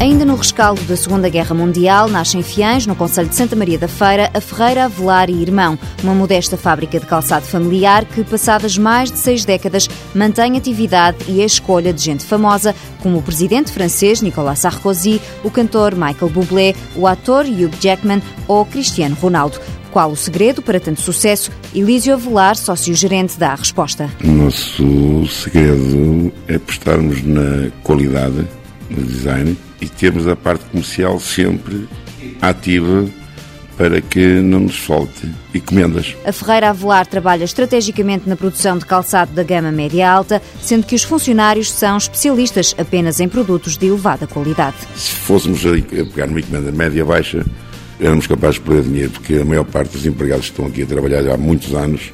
Ainda no rescaldo da Segunda Guerra Mundial, nasce em Fiães, no Conselho de Santa Maria da Feira, a Ferreira Avelar e Irmão, uma modesta fábrica de calçado familiar que, passadas mais de seis décadas, mantém atividade e a escolha de gente famosa, como o presidente francês Nicolas Sarkozy, o cantor Michael Bublé, o ator Hugh Jackman ou Cristiano Ronaldo. Qual o segredo para tanto sucesso? Elísio Avelar, sócio-gerente, dá a resposta. O nosso segredo é apostarmos na qualidade, no design e termos a parte comercial sempre ativa para que não nos falte encomendas. A Ferreira Avelar trabalha estrategicamente na produção de calçado da gama média-alta, sendo que os funcionários são especialistas apenas em produtos de elevada qualidade. Se fôssemos a pegar uma encomenda média-baixa, éramos capazes de perder dinheiro, porque a maior parte dos empregados que estão aqui a trabalhar há muitos anos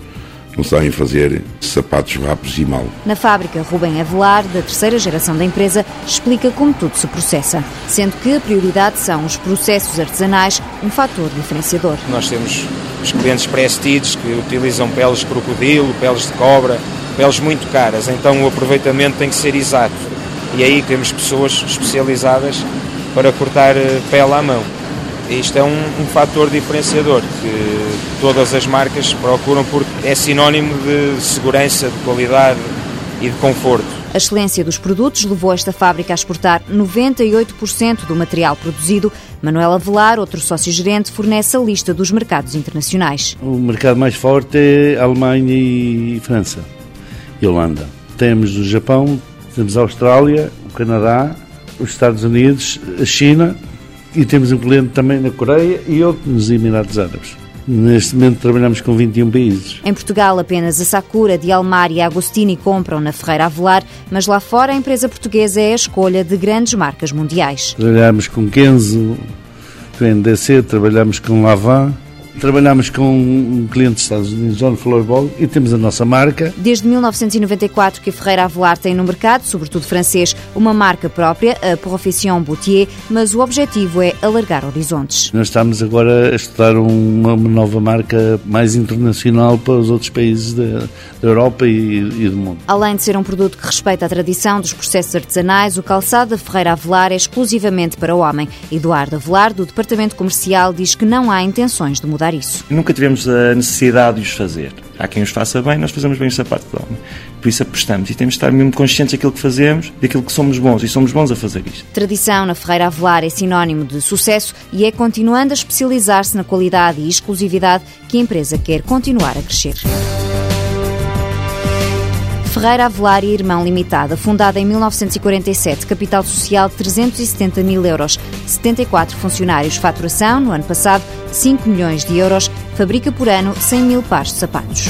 não sabem fazer sapatos rápidos e mal. Na fábrica, Rubem Avelar, da terceira geração da empresa, explica como tudo se processa, sendo que a prioridade são os processos artesanais, um fator diferenciador. Nós temos os clientes pré-estidos que utilizam peles de crocodilo, peles de cobra, peles muito caras, então o aproveitamento tem que ser exato. E aí temos pessoas especializadas para cortar eh, pele à mão. Isto é um, um fator diferenciador que todas as marcas procuram porque é sinónimo de segurança, de qualidade e de conforto. A excelência dos produtos levou esta fábrica a exportar 98% do material produzido. Manuel Avelar, outro sócio-gerente, fornece a lista dos mercados internacionais. O mercado mais forte é Alemanha e França e Holanda. Temos o Japão, temos a Austrália, o Canadá, os Estados Unidos, a China e temos um cliente também na Coreia e outro nos Emirados Árabes. Neste momento trabalhamos com 21 países. Em Portugal, apenas a Sakura, de Almar e a Agostini compram na Ferreira Avelar, mas lá fora a empresa portuguesa é a escolha de grandes marcas mundiais. Trabalhamos com Kenzo, com NDC, trabalhamos com Lavan, Trabalhamos com um cliente dos Estados Unidos, John Floorball, e temos a nossa marca. Desde 1994 que a Ferreira Avelar tem no mercado, sobretudo francês, uma marca própria, a Profession Boutier, mas o objetivo é alargar horizontes. Nós estamos agora a estudar uma, uma nova marca mais internacional para os outros países da, da Europa e, e, do mundo. Além de ser um produto que respeita a tradição dos processos artesanais, o calçado da Ferreira Avelar é exclusivamente para o homem. Eduardo Avelar, do Departamento Comercial, diz que não há intenções de mudar mudar isso. Nunca tivemos a necessidade de os fazer. Há quem os faça bem, nós fazemos bem o sapato de homem. Por isso apostamos e temos de estar mesmo conscientes daquilo que fazemos, daquilo que somos bons e somos bons a fazer isto. Tradição na Ferreira Avelar é sinónimo de sucesso e é continuando a especializar-se na qualidade e exclusividade que a empresa quer continuar a crescer. Ferreira Avelar e Irmão Limitada, fundada em 1947, capital social de 370 mil euros, 74 funcionários, faturação, no ano passado, 5 milhões de euros, fabrica por ano 100 mil pares de sapatos.